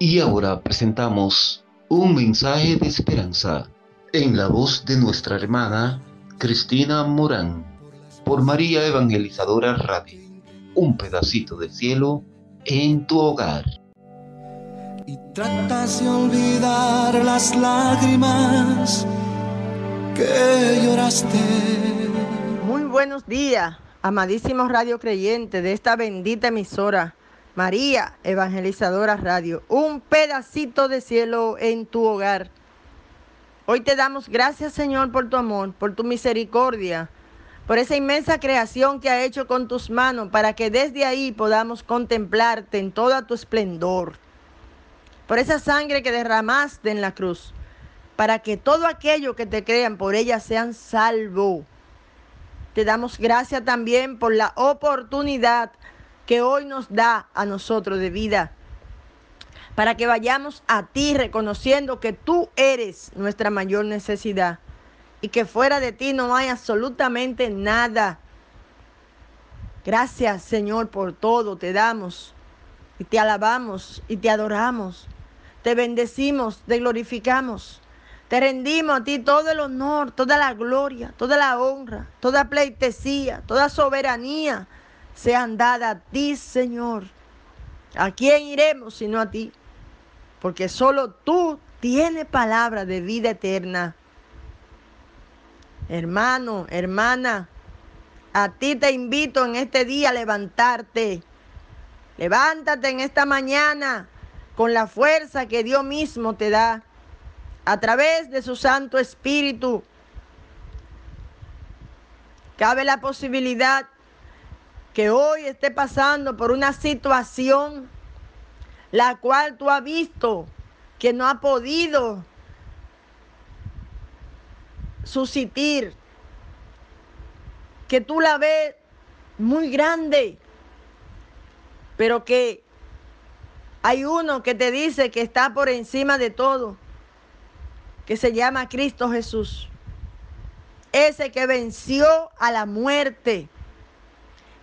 Y ahora presentamos un mensaje de esperanza en la voz de nuestra hermana Cristina Morán por María Evangelizadora Radio. Un pedacito de cielo en tu hogar. Y tratas de olvidar las lágrimas que lloraste. Muy buenos días, amadísimos radio creyentes de esta bendita emisora. María Evangelizadora Radio, un pedacito de cielo en tu hogar. Hoy te damos gracias Señor por tu amor, por tu misericordia, por esa inmensa creación que ha hecho con tus manos para que desde ahí podamos contemplarte en toda tu esplendor. Por esa sangre que derramaste en la cruz, para que todo aquello que te crean por ella sean salvos. Te damos gracias también por la oportunidad que hoy nos da a nosotros de vida. Para que vayamos a ti reconociendo que tú eres nuestra mayor necesidad y que fuera de ti no hay absolutamente nada. Gracias Señor por todo, te damos y te alabamos y te adoramos. Te bendecimos, te glorificamos. Te rendimos a ti todo el honor, toda la gloria, toda la honra, toda pleitesía, toda soberanía sean dadas a ti, Señor. ¿A quién iremos sino a ti? Porque solo tú tienes palabra de vida eterna. Hermano, hermana, a ti te invito en este día a levantarte. Levántate en esta mañana con la fuerza que Dios mismo te da a través de su Santo Espíritu. Cabe la posibilidad que hoy esté pasando por una situación la cual tú has visto que no ha podido suscitar, que tú la ves muy grande, pero que hay uno que te dice que está por encima de todo, que se llama Cristo Jesús, ese que venció a la muerte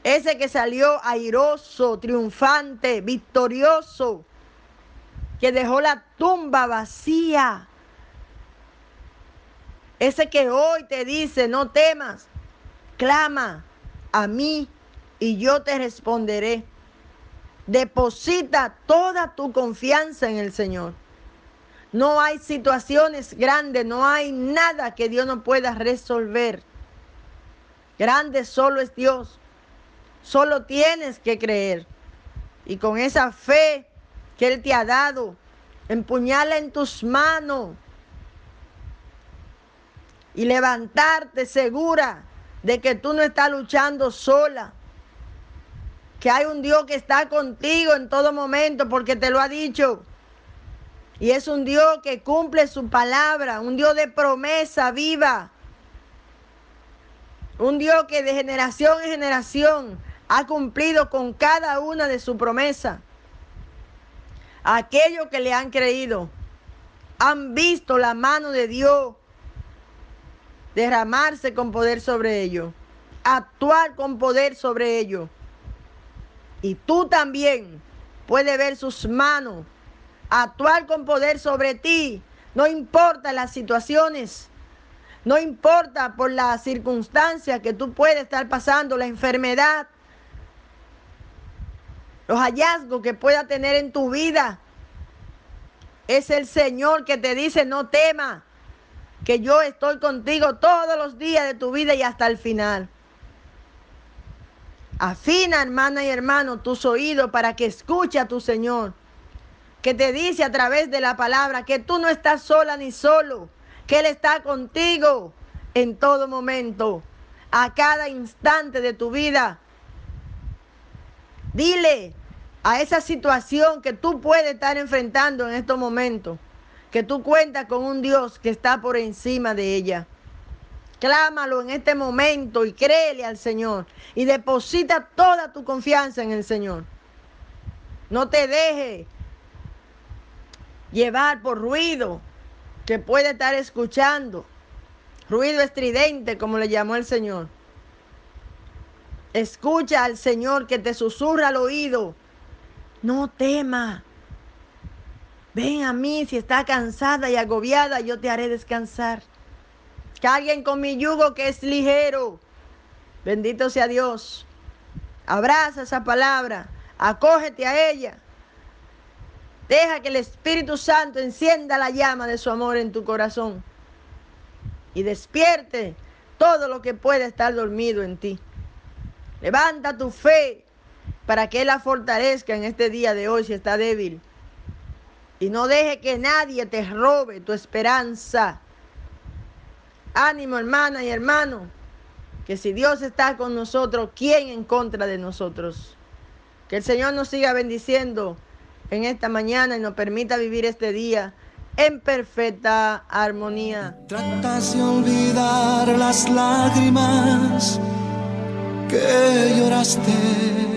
ese que salió airoso, triunfante, victorioso, que dejó la tumba vacía. Ese que hoy te dice, no temas, clama a mí y yo te responderé. Deposita toda tu confianza en el Señor. No hay situaciones grandes, no hay nada que Dios no pueda resolver. Grande solo es Dios. Solo tienes que creer. Y con esa fe que Él te ha dado, empuñala en tus manos y levantarte segura de que tú no estás luchando sola. Que hay un Dios que está contigo en todo momento porque te lo ha dicho. Y es un Dios que cumple su palabra, un Dios de promesa viva. Un Dios que de generación en generación ha cumplido con cada una de sus promesas. Aquellos que le han creído han visto la mano de Dios derramarse con poder sobre ellos, actuar con poder sobre ellos. Y tú también puedes ver sus manos actuar con poder sobre ti. No importa las situaciones, no importa por las circunstancias que tú puedes estar pasando, la enfermedad, los hallazgos que pueda tener en tu vida. Es el Señor que te dice, no temas, que yo estoy contigo todos los días de tu vida y hasta el final. Afina, hermana y hermano, tus oídos para que escuche a tu Señor, que te dice a través de la palabra que tú no estás sola ni solo, que Él está contigo en todo momento, a cada instante de tu vida. Dile a esa situación que tú puedes estar enfrentando en estos momentos, que tú cuentas con un Dios que está por encima de ella. Clámalo en este momento y créele al Señor y deposita toda tu confianza en el Señor. No te deje llevar por ruido que puede estar escuchando, ruido estridente como le llamó el Señor. Escucha al Señor que te susurra al oído. No tema. Ven a mí si está cansada y agobiada, yo te haré descansar. Carguen con mi yugo que es ligero. Bendito sea Dios. Abraza esa palabra, acógete a ella. Deja que el Espíritu Santo encienda la llama de su amor en tu corazón y despierte todo lo que pueda estar dormido en ti. Levanta tu fe para que la fortalezca en este día de hoy si está débil. Y no deje que nadie te robe tu esperanza. Ánimo hermana y hermano, que si Dios está con nosotros, ¿quién en contra de nosotros? Que el Señor nos siga bendiciendo en esta mañana y nos permita vivir este día en perfecta armonía. Tratas de olvidar las lágrimas que lloraste